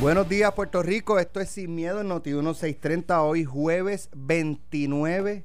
Buenos días, Puerto Rico. Esto es Sin Miedo en Noti 1630. Hoy, jueves 29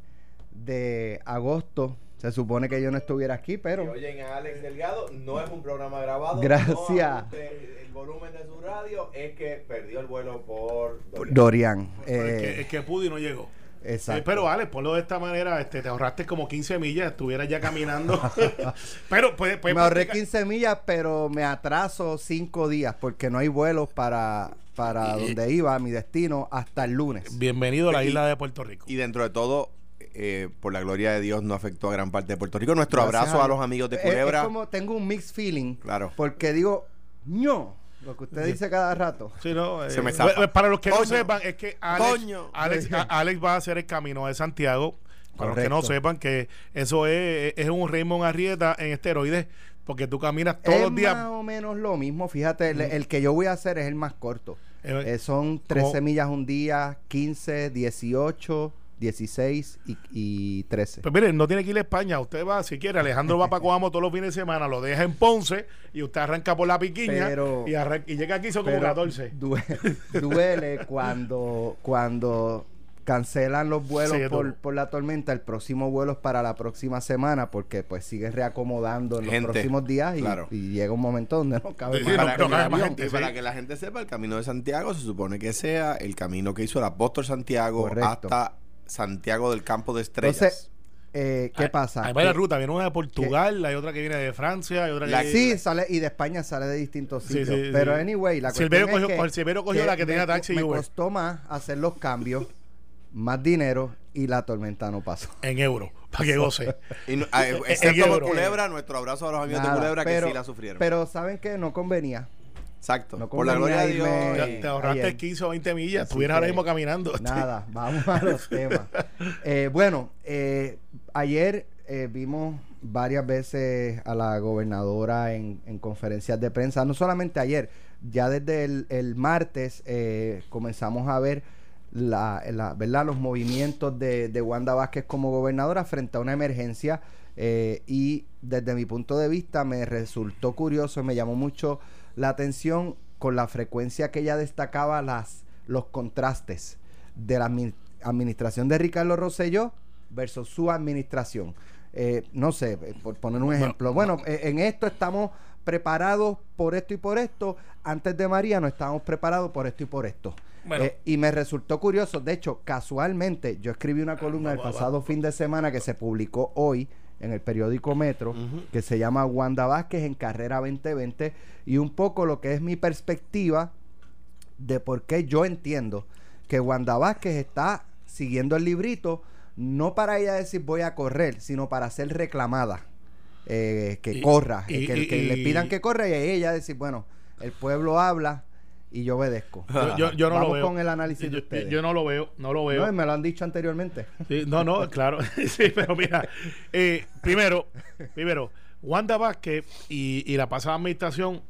de agosto. Se supone que yo no estuviera aquí, pero. oyen a Alex Delgado, no es un programa grabado. Gracias. No el volumen de su radio es que perdió el vuelo por Dorian. Dorian. Eh, es, que, pudo y no llegó. Exacto. Eh, pero Alex, ponlo de esta manera, este, te ahorraste como 15 millas, estuvieras ya caminando. pero pues, pues Me ahorré 15 millas, pero me atraso 5 días porque no hay vuelos para, para donde iba, mi destino, hasta el lunes. Bienvenido a la isla de Puerto Rico. Y dentro de todo, eh, por la gloria de Dios, no afectó a gran parte de Puerto Rico. Nuestro abrazo a, los amigos de Culebra. Es, como tengo un mixed feeling. Claro. Porque digo, no. Lo que usted dice cada rato. Sí, no, Se me eh, para los que no sepan, es que Alex, Alex, va a hacer el camino de Santiago. Para los que no sepan, que eso es, es un Raymond Arrieta en esteroides, porque tú caminas todos los días. más o menos lo mismo. Fíjate, el, que yo voy a hacer es el más corto. Eh, eh, son 13 millas un día, 15, 18. 16 y, 13. Pues miren, no tiene que ir a España. Usted va, si quiere, Alejandro va para Coamo todos los fines de semana, lo deja en Ponce y usted arranca por la piquiña y, llega aquí son como 14. Duele, cuando, cuando cancelan los vuelos por, la tormenta, el próximo vuelo es para la próxima semana porque pues sigue reacomodando en los próximos días y, llega un momento donde no cabe para, que, la gente sepa, el camino de Santiago se supone que sea el camino que hizo el apóstol Santiago hasta Santiago del Campo de Estrellas. Entonces, eh, ¿qué pasa? Hay varias rutas, viene una de Portugal, hay otra que viene de Francia, hay otra que Sí, sale y de España sale de distintos sitios. pero anyway, la cuestión cogió, es que, cogió la que tenía taxi me, me costó más hacer los cambios, más dinero y la tormenta no pasó. En euros, para que goce. y ah, excepto por Culebra, nuestro abrazo a los amigos de Culebra que sí la sufrieron. Pero ¿saben qué? No convenía. Exacto. por la gloria de Dios. Te, ahorraste 15 o 20 millas. Estuvieras ahora mismo caminando. Nada, vamos a los temas. Eh, bueno, eh, ayer eh, vimos varias veces a la gobernadora en, conferencias de prensa. No solamente ayer, ya desde el, martes comenzamos a ver la, ¿verdad? los movimientos de, de Wanda Vázquez como gobernadora frente a una emergencia. y desde mi punto de vista me resultó curioso, me llamó mucho la atención con la frecuencia que ella destacaba las, los contrastes de la administración de Ricardo Rosselló versus su administración. Eh, no sé, eh, por poner un ejemplo. Bueno, eh, en esto estamos preparados por esto y por esto. Antes de María no estábamos preparados por esto y por esto. y me resultó curioso, de hecho, casualmente, yo escribí una columna el pasado fin de semana que se publicó hoy en el periódico Metro, que se llama Wanda Vázquez en Carrera 2020, y un poco lo que es mi perspectiva de por qué yo entiendo que Wanda Vázquez está siguiendo el librito, no para ella decir voy a correr, sino para ser reclamada. Eh, que corra, que, que, le pidan que corra y ella decir, bueno, el pueblo habla, y yo obedezco. Yo, yo, no lo veo. con el análisis de ustedes. Yo no lo veo, no lo veo. No, me lo han dicho anteriormente. no, no, claro. sí, pero mira, eh, primero, primero, Wanda Vázquez y, y la pasada administración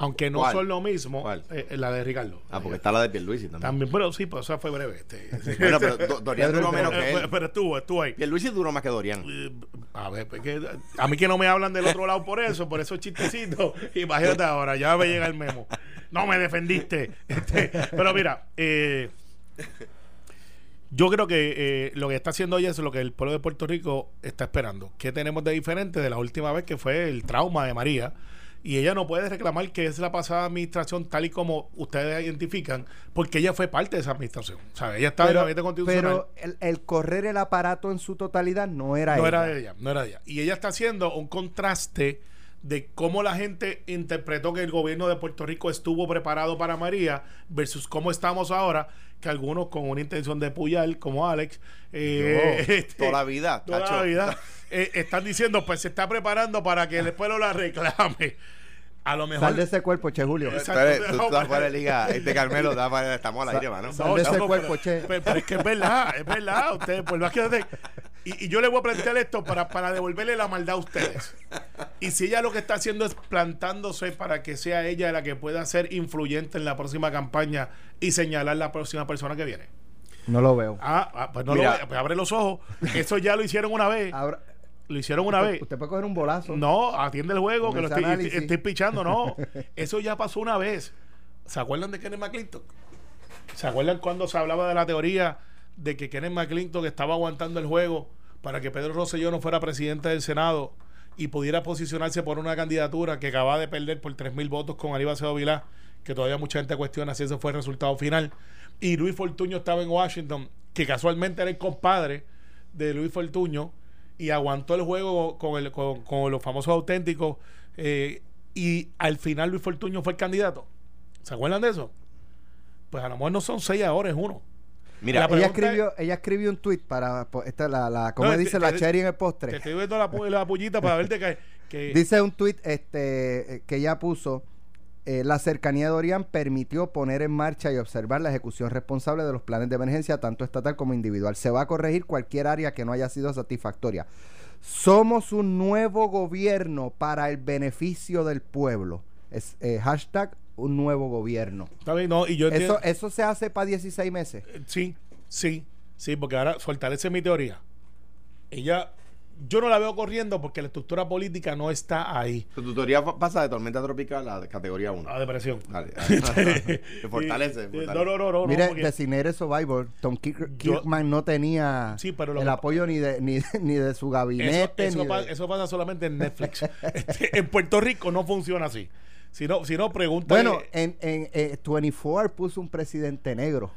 aunque no son lo mismo, eh, eh, la de Ricardo. Ah, porque está la de Pierluisi también. También, pero sí, pues esa fue breve. Este, bueno, pero Dorian duró menos que él. Pero estuvo, estuvo ahí. Pierluisi duró más que Dorian. Eh, a ver, pues a mí que no me hablan del otro lado por eso, por esos chistecitos. Imagínate ahora, ya me llega el memo. No me defendiste. Este, pero mira, eh, yo creo que lo que está haciendo ella es lo que el pueblo de Puerto Rico está esperando. ¿Qué tenemos de diferente de la última vez que fue el trauma de María? Y ella no puede reclamar que es la pasada administración tal y como ustedes identifican, porque ella fue parte de esa administración. O sea, ella estaba en el gabinete constitucional. Pero el, correr el aparato en su totalidad no era no ella. No era ella, no era ella. Y ella está haciendo un contraste de cómo la gente interpretó que el gobierno de Puerto Rico estuvo preparado para María versus cómo estamos ahora, que algunos con una intención de puyar, como Alex, eh, este, toda la vida, toda la vida eh, están diciendo, pues se está preparando para que el pueblo la reclame. A lo mejor. Sal de ese cuerpo, Che Julio. Exacto, tú, estás fuera de liga. Este Carmelo, da para, estamos al aire, mano. Sal de ese cuerpo, Che. Pero, es que es verdad, es verdad. Ustedes, pues más que y, y, yo le voy a plantear esto para, para devolverle la maldad a ustedes. Y si ella lo que está haciendo es plantándose para que sea ella la que pueda ser influyente en la próxima campaña y señalar la próxima persona que viene. No lo veo. Ah, ah pues no lo veo. Pues abre los ojos. Eso ya lo hicieron una vez. Lo hicieron una vez. Usted puede coger un bolazo. No, atiende el juego, que lo estoy, estoy, pichando. No, eso ya pasó una vez. ¿Se acuerdan de Kenneth McClintock? ¿Se acuerdan cuando se hablaba de la teoría de que Kenneth McClintock estaba aguantando el juego para que Pedro Rosselló no fuera presidente del Senado y pudiera posicionarse por una candidatura que acaba de perder por 3.000 votos con Aníbal Acevedo Vilá, que todavía mucha gente cuestiona si ese fue el resultado final. Y Luis Fortuño estaba en Washington, que casualmente era el compadre de Luis Fortuño, y aguantó el juego con, el, con, los famosos auténticos. Eh, y al final Luis Fortuño fue el candidato. ¿Se acuerdan de eso? Pues a lo mejor no son seis ahora, es uno. Mira, ella escribió, ella escribió un tweet para esta la, la ¿cómo dice? la cherry en el postre. Te estoy viendo la, la pullita para verte que, que, Dice un tweet este eh, que ella puso eh, la cercanía de Orián permitió poner en marcha y observar la ejecución responsable de los planes de emergencia, tanto estatal como individual. Se va a corregir cualquier área que no haya sido satisfactoria. Somos un nuevo gobierno para el beneficio del pueblo. Es eh, hashtag un nuevo gobierno. no, y yo eso, eso se hace para 16 meses. Eh, sí, sí, sí, porque ahora fortalece mi teoría. Ella, yo no la veo corriendo porque la estructura política no está ahí. Tu teoría pasa de tormenta tropical a categoría 1. A depresión. Dale, se fortalece, No, no, no, no. Mire, no, Survivor, Tom Kirkman no tenía el apoyo ni de, ni, ni de su gabinete. Eso, eso, pasa, solamente en Netflix. Este, en Puerto Rico no funciona así. Si no, si no pregunta. Bueno, en, en 24 eh, puso un presidente negro.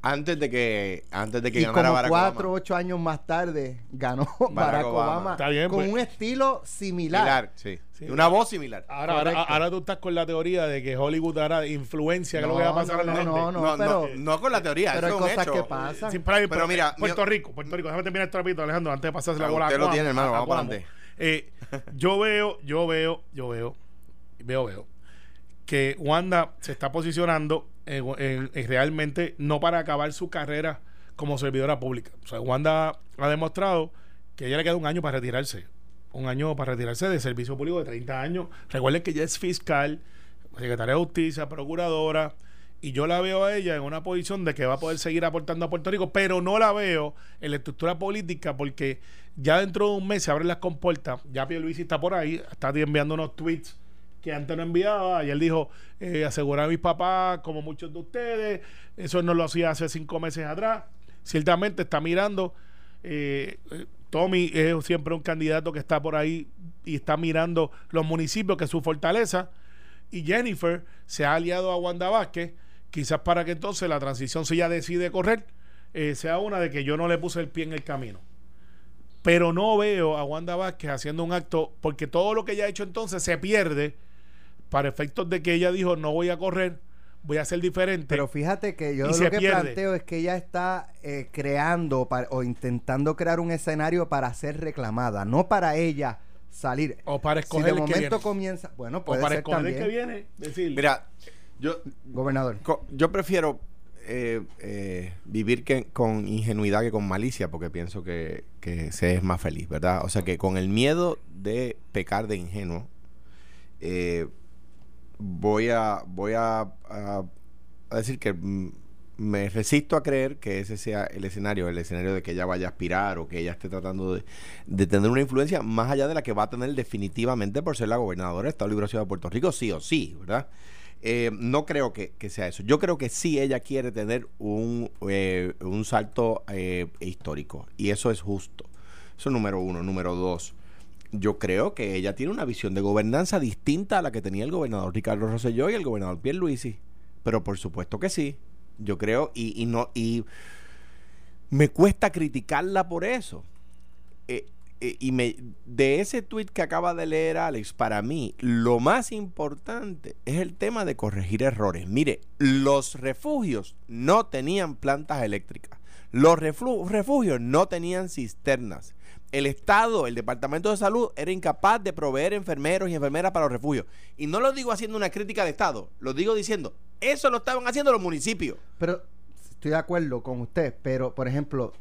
Antes de que antes de que y ganara como Barack cuatro, ocho años más tarde ganó Barack, Obama, con pues. un estilo similar. similar sí. Una voz similar. Ahora, ahora, tú estás con la teoría de que Hollywood hará influencia, que es lo que va a pasar no, en la no, gente. No, no, pero, no, con la teoría. Pero hay cosas que pasan. pero, mira, Puerto Rico, Puerto Rico, déjame terminar el trapito, Alejandro, antes de pasarse la bola. Usted lo tiene, hermano, vamos para adelante. Eh, yo veo, yo veo, yo veo, veo, veo que Wanda se está posicionando en, realmente no para acabar su carrera como servidora pública. O sea, Wanda ha demostrado que ella le queda un año para retirarse. Un año para retirarse de servicio público de 30 años. Recuerden que ella es fiscal, secretaria de justicia, procuradora. Y yo la veo a ella en una posición de que va a poder seguir aportando a Puerto Rico, pero no la veo en la estructura política porque ya dentro de un mes se abren las compuertas. Ya Luis está por ahí, está enviando unos tweets que antes no enviaba. Y él dijo, eh, asegurar a mis papás, como muchos de ustedes. Eso no lo hacía hace cinco meses atrás. Ciertamente está mirando. Eh, eh, Tommy es siempre un candidato que está por ahí y está mirando los municipios, que es su fortaleza. Y Jennifer se ha aliado a Wanda Vázquez, quizás para que entonces la transición, si ella decide correr, sea una de que yo no le puse el pie en el camino. Pero no veo a Wanda Vázquez haciendo un acto, porque todo lo que ella ha hecho entonces se pierde para efectos de que ella dijo no voy a correr, voy a ser diferente. Pero fíjate que yo lo que planteo es que ella está eh, creando o intentando crear un escenario para ser reclamada, no para ella salir. O para escoger si de momento comienza, bueno, puede o para escoger el que viene, decir. Mira, yo gobernador, yo prefiero eh, eh, vivir que, con ingenuidad que con malicia, porque pienso que, que se es más feliz, ¿verdad? O sea que con el miedo de pecar de ingenuo, eh, voy a voy a, decir que me resisto a creer que ese sea el escenario, el escenario de que ella vaya a aspirar o que ella esté tratando de, tener una influencia más allá de la que va a tener definitivamente por ser la gobernadora del Estado Libre de Puerto Rico, sí o sí, ¿verdad? Eh, no creo que, sea eso. Yo creo que sí ella quiere tener un, eh, un salto eh, histórico y eso es justo. Eso es número uno. Número dos, yo creo que ella tiene una visión de gobernanza distinta a la que tenía el gobernador Ricardo Rosselló y el gobernador Pierluisi. Pero por supuesto que sí. Yo creo y, no y me cuesta criticarla por eso. Eh, eh, y me de ese tweet que acaba de leer Alex, para mí lo más importante es el tema de corregir errores. Mire, los refugios no tenían plantas eléctricas. Los refugios no tenían cisternas el Estado, el Departamento de Salud, era incapaz de proveer enfermeros y enfermeras para los refugios. Y no lo digo haciendo una crítica de Estado, lo digo diciendo, eso lo estaban haciendo los municipios. Pero estoy de acuerdo con usted, pero por ejemplo,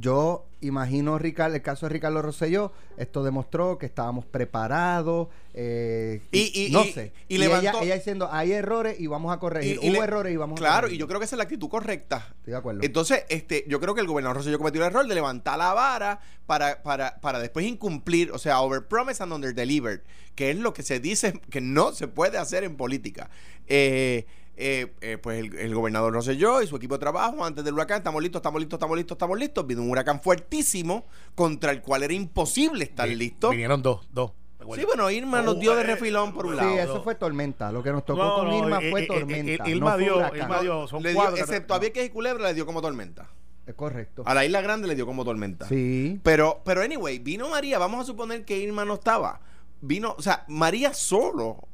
yo imagino Ricardo, el caso de Ricardo Rosselló, esto demostró que estábamos preparados, eh, y, no sé. Y, ella, diciendo, hay errores y vamos a corregir. Hubo errores y vamos a Claro, y yo creo que esa es la actitud correcta. Estoy de acuerdo. Entonces, este, yo creo que el gobernador Rosselló cometió el error de levantar la vara para, para, para después incumplir, o sea, over promise and under deliver, que es lo que se dice que no se puede hacer en política. Eh, eh, eh, pues el, el gobernador no sé yo y su equipo de trabajo antes del huracán, estamos listos, estamos listos, estamos listos, estamos listos. Vino un huracán fuertísimo contra el cual era imposible estar Vi- listo. Vinieron dos, dos. Sí, bueno, Irma nos dio de refilón por un Sí, lado. eso fue tormenta. Lo que nos tocó No, con no, Irma eh, fue eh, eh, tormenta. eh, Irma no dio-. Irma dio- son Le dio- cuatro. excepto a Vieques y Culebra le dio como tormenta. Es correcto. A la Isla Grande le dio como tormenta. Sí. Pero, pero anyway, vino María, vamos a suponer que Irma no estaba. Vino, o sea, María solo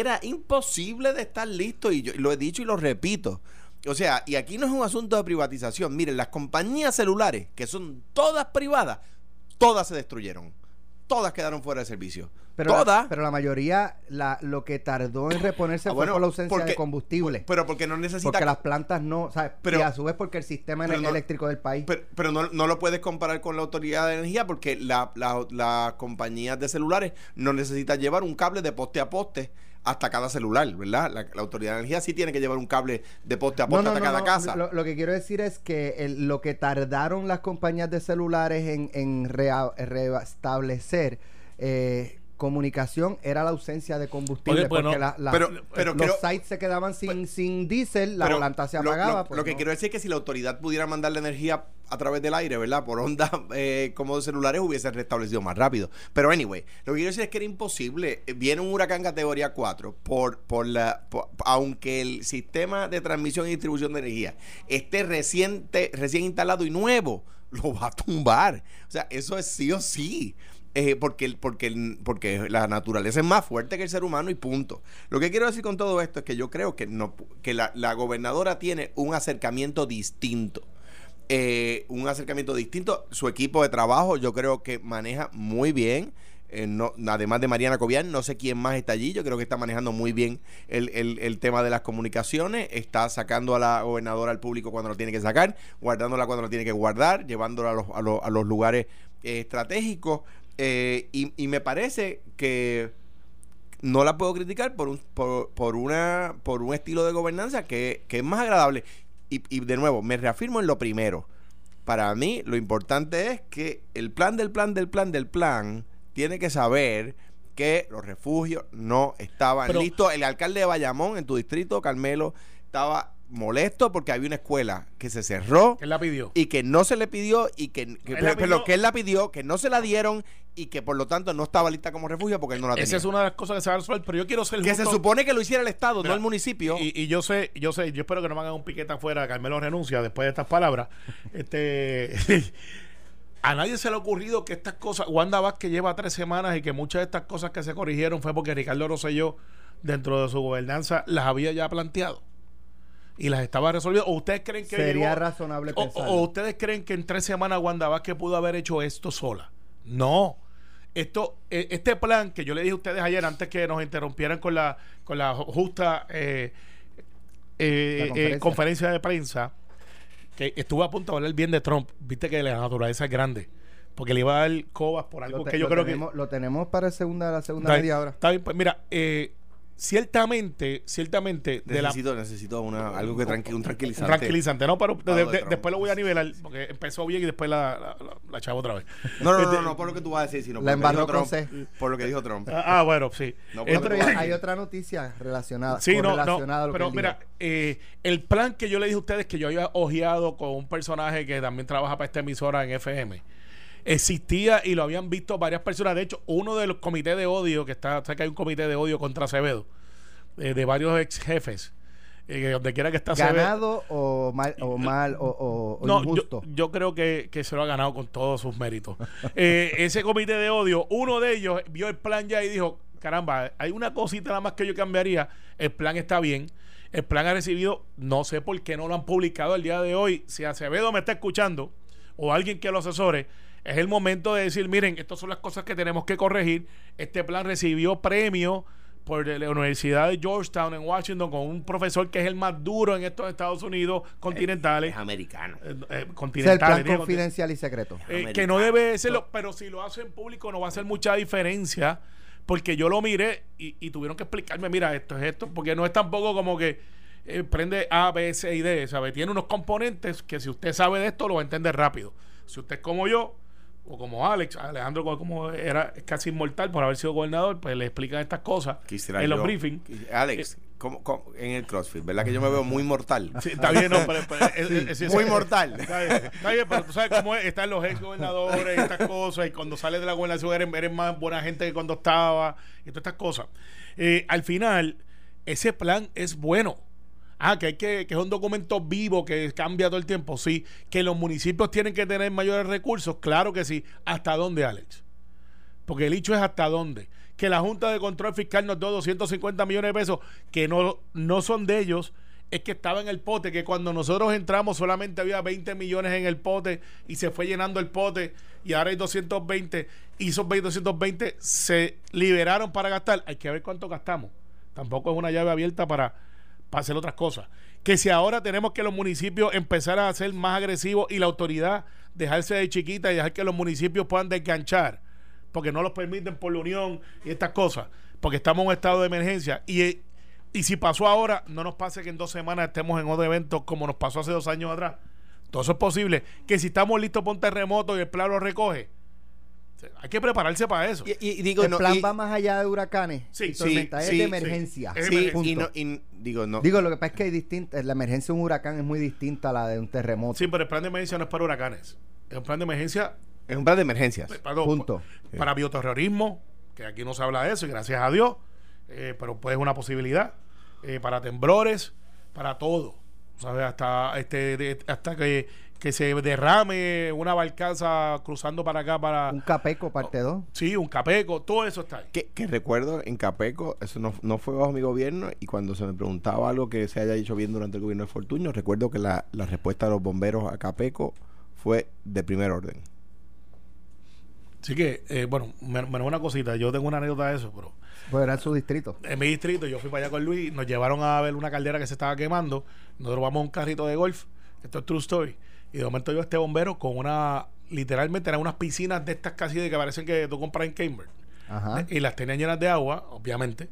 era imposible de estar listo y yo lo he dicho y lo repito. O sea, y aquí no es un asunto de privatización. Miren, las compañías celulares, que son todas privadas, todas se destruyeron. Todas quedaron fuera de servicio. Pero todas. la, pero la mayoría, la, lo que tardó en reponerse Ah, fue bueno, por la ausencia porque- de combustible. pero porque no necesita porque las plantas no, ¿sabes? Pero- y a su vez porque el sistema no- eléctrico del país. Pero, pero no, no lo puedes comparar con la autoridad de energía porque la- la- las compañías de celulares no necesitan llevar un cable de poste a poste hasta cada celular, ¿verdad? La, la autoridad de energía sí tiene que llevar un cable de poste a poste hasta cada casa. Lo, lo que quiero decir es que el- lo que tardaron las compañías de celulares en, en restablecer eh, comunicación era la ausencia de combustible. Oye, pues porque no, la- la- pero- pero los creo- sites se quedaban sin, sin diésel, la planta se apagaba. Lo, pues lo que no. quiero decir es que si la autoridad pudiera mandar la energía a través del aire, ¿verdad? Por onda eh, como de celulares hubiese restablecido más rápido. Pero anyway, lo que quiero decir es que era imposible. Eh, Viene un huracán categoría 4 por, por la, por- aunque el sistema de transmisión y distribución de energía esté reciente, recién instalado y nuevo, lo va a tumbar. O sea, eso es sí o sí. Porque, porque, porque la naturaleza es más fuerte que el ser humano y punto. Lo que quiero decir con todo esto es que yo creo que, no, que la, la gobernadora tiene un acercamiento distinto. Eh, un acercamiento distinto. Su equipo de trabajo yo creo que maneja muy bien. Eh, no, además de Mariana Cobian, no sé quién más está allí. Yo creo que está manejando muy bien el, el- el tema de las comunicaciones. Está sacando a la gobernadora al público cuando lo tiene que sacar, guardándola cuando lo tiene que guardar, llevándola a los, a los, a los lugares eh, estratégicos. Eh, y, y me parece que no la puedo criticar por un, por, por una, por un estilo de gobernanza que, que es más agradable. Y, y de nuevo, me reafirmo en lo primero. Para mí, lo importante es que el plan del plan del plan del plan tiene que saber que los refugios no estaban Pero- listos. El alcalde de Bayamón, en tu distrito, Carmelo, estaba molesto porque había una escuela que se cerró Él la pidió. y que no se le pidió y que, que- pero pidió- que él la pidió, que no se la dieron y que por lo tanto no estaba lista como refugio porque él no la tenía. Esa es una de las cosas que se va a resolver, pero yo quiero ser que se justo. supone que lo hiciera el Estado, Mira, no el municipio. Y, y yo sé, yo sé, yo espero que no me hagan un piquete afuera, Carmelo renuncia después de estas palabras. este a nadie se le ha ocurrido que estas cosas, Wanda Vázquez lleva tres semanas y que muchas de estas cosas que se corrigieron fue porque Ricardo Rosselló, dentro de su gobernanza, las había ya planteado. Y las estaba resolviendo. ¿O ustedes creen que Sería llegó- razonable o, pensarlo. o ustedes creen que en tres semanas Wanda Vázquez pudo haber hecho esto sola? No. Esto, eh, este plan que yo le dije a ustedes ayer antes que nos interrumpieran con la, con la ju- justa eh, eh, La eh, conferencia. de prensa, que estuvo a punto de hablar bien de Trump. Viste que la naturaleza es grande. Porque le iba a dar cobas por algo te- que yo creo tenemos, lo tenemos para el segunda, la que. segunda Está, media hora. está bien, pues mira, eh, ciertamente, ciertamente, de la necesito, necesito una, algo que tranqui, un tranquilizante. tranquilizante, ¿no? Pero de- Algo de de- Trump. después lo voy a nivelar, porque empezó bien y después la, la, la, la chavo otra vez. No, no, no, Este- no, no por lo que tú vas a decir, sino La por lo que dijo Trump. Por lo que dijo Trump. Ah, ah, bueno, sí. No, Eh, pero- Pero hay, hay otra noticia relacionada, Sí, no, a lo que pero él mira, eh, el plan que yo le dije a ustedes que yo había ojeado con un personaje que también trabaja para esta emisora en FM, existía y lo habían visto varias personas. De hecho, uno de los comités de odio, que está, sé que hay un comité de odio contra Acevedo, eh, de varios ex jefes, eh, donde quiera que está Acevedo. ¿Ganado o mal o, mal, o, o- o No, yo, injusto? yo creo que, que se lo ha ganado con todos sus méritos. Eh, ese comité de odio, uno de ellos vio el plan ya y dijo, caramba, hay una cosita nada más que yo cambiaría, el plan está bien, el plan ha recibido, no sé por qué no lo han publicado el día de hoy, si Acevedo me está escuchando o alguien que lo asesore, es el momento de decir, miren, estas son las cosas que tenemos que corregir, este plan recibió premio por la Universidad de Georgetown en Washington con un profesor que es el más duro en estos Estados Unidos continentales. Es americano. Eh, eh, es el continentales, plan confidencial y secreto. eh, que no debe serlo, pero si lo hace en público no va a hacer mucha diferencia, porque yo lo miré y, y tuvieron que explicarme, mira, esto es esto, porque no es tampoco como que eh, prende A, B, C y D, ¿sabe? Tiene unos componentes que si usted sabe de esto lo va a entender rápido. Si usted es como yo, o como Alex, Alejandro como- era casi inmortal por haber sido gobernador, pues le explican estas cosas Quisiera en los briefings. Alex, como, como en el CrossFit, ¿verdad? Que yo me veo muy mortal. Sí, está bien, no, pero, pero- es- es- es- Muy mortal. Está bien, está bien, pero tú sabes cómo es, están los ex gobernadores, estas cosas, y cuando sales de la gobernación eres, eres más buena gente que cuando estaba, y todas estas cosas. Eh, al final, ese plan es bueno. Ah, que hay que, que es un documento vivo que cambia todo el tiempo, sí. Que los municipios tienen que tener mayores recursos, claro que sí. ¿Hasta dónde, Alex? Porque el hecho es hasta dónde. Que la Junta de Control Fiscal nos dio 250 millones de pesos que no, no son de ellos, es que estaba en el pote, que cuando nosotros entramos solamente había 20 millones en el pote y se fue llenando el pote y ahora hay 220 y esos 20, 220 se liberaron para gastar. Hay que ver cuánto gastamos. Tampoco es una llave abierta para, para hacer otras cosas. Que si ahora tenemos que los municipios empezar a ser más agresivos y la autoridad dejarse de chiquita y dejar que los municipios puedan desganchar porque no los permiten por la unión y estas cosas, porque estamos en un estado de emergencia. Y, y si pasó ahora, no nos pase que en dos semanas estemos en otro evento como nos pasó hace dos años atrás. Todo eso es posible. Que si estamos listos para un terremoto y el plan lo recoge, hay que prepararse para eso. Y, digo, el no, plan y- va más allá de huracanes. Sí, y sí, tormentas, sí, es de emergencia. Es sí, y Punto. no, y digo, no. Digo, lo que pasa es que hay distinta, la emergencia de un huracán es muy distinta a la de un terremoto. Sí, pero el plan de emergencia no es para huracanes. Es un plan de emergencia es un plan de emergencias. para, Punto. para bioterrorismo, que aquí no se habla de eso, y gracias a Dios, eh, pero pues es una posibilidad. Eh, para temblores, para todo. ¿Sabes? Hasta, este, de- hasta que, que se derrame una barcaza cruzando para acá, para. Un capeco, parte 2. Sí, un capeco, todo eso está ahí. Que, que recuerdo en Capeco, eso no, no fue bajo mi gobierno, y cuando se me preguntaba algo que se haya dicho bien durante el gobierno de Fortuño, recuerdo que la, la respuesta de los bomberos a Capeco fue de primer orden. Así que, eh, bueno, men- menos una cosita, yo tengo una anécdota de eso, pero Pues era su distrito. en mi distrito, yo fui para allá con Luis, nos llevaron a ver una caldera que se estaba quemando, nosotros vamos a un carrito de golf, esto es true story, y de momento yo este bombero con una, literalmente eran unas piscinas de estas casi de que parecen que tú compras en Cambridge, Ajá. y las tenían llenas de agua, obviamente,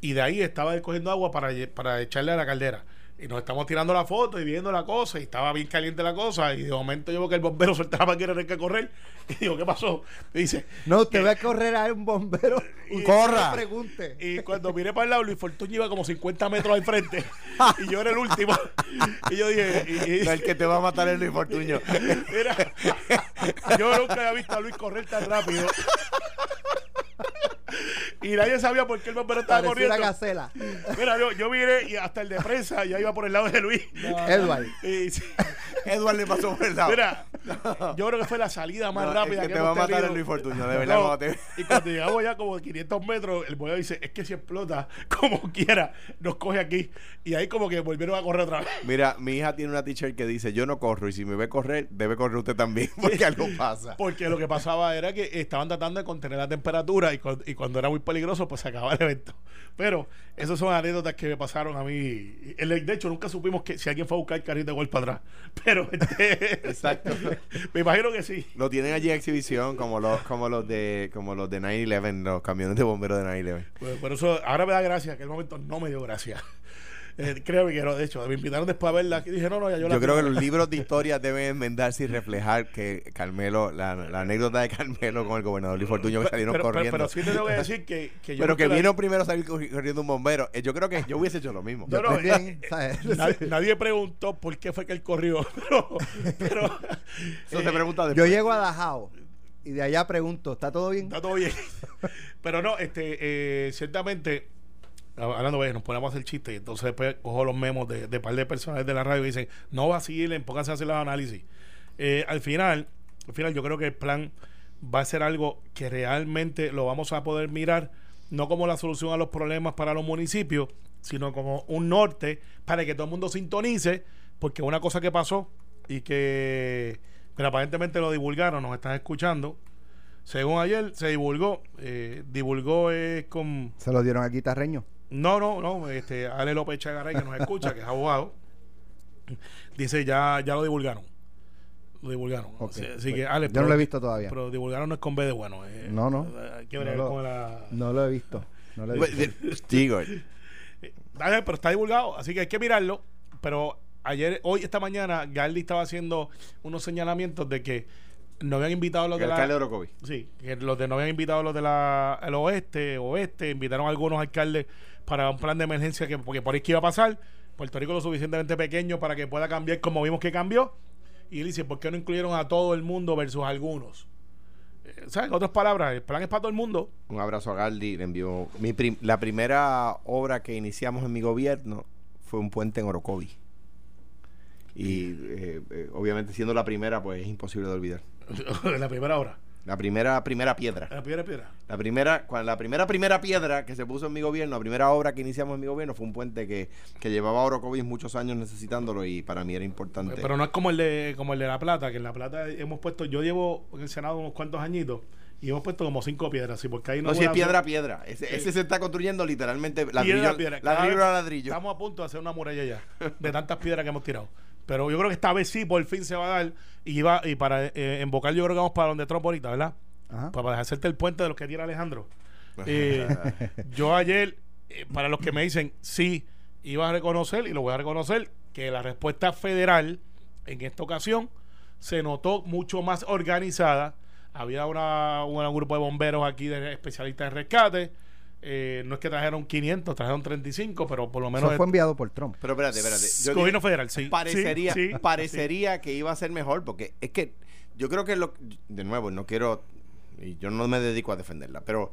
y de ahí estaba él cogiendo agua para, para echarle a la caldera. Y nos estamos tirando la foto y viendo la cosa, y estaba bien caliente la cosa, y de momento yo veo que el bombero suelta la máquina que correr, y digo, ¿qué pasó? Y dice, No, usted va a correr a un bombero. Y- y corra. le pregunte. Y cuando miré para el lado, Luis Fortuño iba como 50 metros al frente. y yo era el último. y yo dije, y- y- el que te va a matar es Luis Fortuño. mira, yo nunca había visto a Luis correr tan rápido. Y nadie sabía por qué el bombero estaba una corriendo. gacela. Mira, yo, yo miré y hasta el de prensa ya iba por el lado de Luis. Edward. Y, sí, Edward le pasó por el lado. mira, yo creo que fue la salida más No, rápida el que que te va a matar es Luis Fortuño, de verdad. No, cuando te- Y cuando llegamos ya como 500 metros, el boyo dice, es que si explota, como quiera, nos coge aquí. Y ahí como que volvieron a correr otra vez. Mira, mi hija tiene una t-shirt que dice, yo no corro, y si me ve correr, debe correr usted también, porque algo pasa. Porque lo que pasaba era que estaban tratando de contener la temperatura y, y cuando era muy peligroso, pues se acababa el evento. Pero esas son anécdotas que me pasaron a mí. De hecho, nunca supimos que si alguien fue a buscar el carrito de gol para atrás. Pero este, Exacto. me imagino que sí. Lo tienen allí en exhibición como los, como los de como los de 9-11, los camiones de bomberos de 9-11. Pues, por eso ahora me da gracia, que el momento no me dio gracia. Eh, créeme que no, de hecho, me invitaron después a verla y dije, no, no, ya yo la Yo creo que los libros de historia deben enmendarse y reflejar que Carmelo, la, la anécdota de Carmelo con el gobernador Luis Fortuño que salieron pero, pero, corriendo. pero sí te tengo que decir que, que yo Pero que la- vino primero a salir corri- corriendo un bombero. Eh, Yo creo que yo hubiese hecho lo mismo. No, no, bien, eh, ¿sabes? Nadie, nadie preguntó por qué fue que él corrió. Pero, pero Eso eh, se pregunta Yo llego a Dajao y de allá pregunto, ¿está todo bien? está todo bien. Pero no, este, eh, ciertamente, hablando de nos ponemos a hacer chistes entonces después cojo los memos de, de par de personas de la radio y dicen, no vacilen, pónganse a hacer los análisis. Eh, al final, al final yo creo que el plan va a ser algo que realmente lo vamos a poder mirar, no como la solución a los problemas para los municipios, sino como un norte para que todo el mundo sintonice, porque una cosa que pasó y que pero aparentemente lo divulgaron, nos están escuchando. Según ayer se divulgó, eh, divulgó eh, con Se lo dieron al guitarreño. No, no, no, este Ale López Chagaray que nos escucha, que es abogado, dice ya, ya lo divulgaron. Lo divulgaron. Ok. Así, así que Ale, Yo no lo he visto todavía. Pero divulgaron no es con B de bueno. eh, No, no. Hay que No lo- con la. No lo he visto. No lo he visto. Digo, Dale, pero está divulgado, así que hay que mirarlo. Pero ayer, hoy, esta mañana, Garly estaba haciendo unos señalamientos de que no habían invitado los El de la... alcalde de Orocovi. Sí, que los de no habían invitado los del oeste, oeste, invitaron a algunos alcaldes para un plan de emergencia que porque por ahí que iba a pasar. Puerto Rico lo suficientemente pequeño para que pueda cambiar como vimos que cambió. Y él dice, ¿por qué no incluyeron a todo el mundo versus algunos? Eh, sea, en otras palabras, el plan es para todo el mundo. Un abrazo a Galdi. Le envió. Mi prim- la primera obra que iniciamos en mi gobierno fue un puente en Orocovi. Y eh, eh, obviamente siendo la primera, pues es imposible de olvidar. la primera hora. La primera, primera piedra. La piedra, piedra. La primera, cuando la primera, primera piedra que se puso en mi gobierno, la primera obra que iniciamos en mi gobierno fue un puente que, que llevaba a Orocovis muchos años necesitándolo y para mí era importante. Pero no es como el de como el de La Plata, que en La Plata hemos puesto, yo llevo en el Senado unos cuantos añitos y hemos puesto como cinco piedras, sí, porque ahí no no, si es piedra a piedra. Ese, Sí. ese se está construyendo literalmente ladrillo, Piedra piedra. Ladrillo a ladrillo. Estamos a punto de hacer una muralla ya, de tantas piedras que hemos tirado. Pero yo creo que esta vez sí, por fin se va a dar. Y va, y para eh, embocar, yo creo que vamos para donde Trump ahorita, ¿verdad? Ajá. Para hacerte el puente de los que tira Alejandro. Eh, yo ayer, eh, para los que me dicen sí, iba a reconocer, y lo voy a reconocer, que la respuesta federal en esta ocasión se notó mucho más organizada. Había una, un grupo de bomberos aquí de especialistas en rescate. Eh, no es que trajeron 500, trajeron 35, pero por lo menos Eso fue enviado por Trump. Pero espérate, espérate. Yo gobierno dije- federal, sí. Parecería, Sí, sí, parecería que iba a ser mejor porque es que yo creo que lo, de nuevo, no quiero, y yo no me dedico a defenderla, pero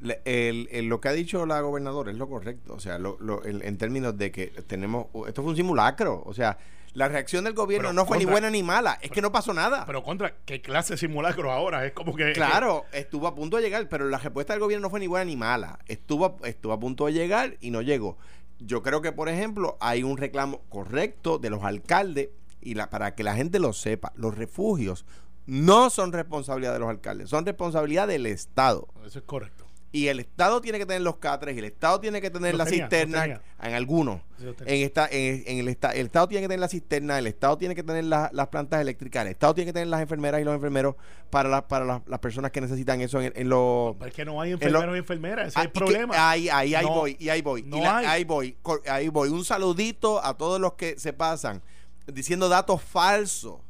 le- el- el- lo que ha dicho la gobernadora es lo correcto. O sea, lo, lo- el- en términos de que tenemos, esto fue un simulacro. O sea, la reacción del gobierno Pero no fue ni buena ni mala, es que no pasó nada. Pero contra, ¿qué clase de simulacro ahora? Es como que. Claro, estuvo a punto de llegar, pero la respuesta del gobierno no fue ni buena ni mala. Estuvo, a- estuvo a punto de llegar y no llegó. Yo creo que, por ejemplo, hay un reclamo correcto de los alcaldes y la, para que la gente lo sepa, los refugios no son responsabilidad de los alcaldes, son responsabilidad del Estado. Eso es correcto. Y el Estado tiene que tener los catres, y el Estado tiene que tener Los la tenía, cisterna en algunos. En esta, en, en el, esta- el Estado tiene que tener la cisterna, el Estado tiene que tener la- las plantas eléctricas, el Estado tiene que tener las enfermeras y los enfermeros para, la- para las, las personas que necesitan eso en, en los... Es que no hay lo- enfermeros y enfermeras. Ese Ah, es el y que- problema. ahí, ahí, ahí No, voy, y ahí voy. no y hay. ahí voy, ahí voy. Un saludito a todos los que se pasan diciendo datos falsos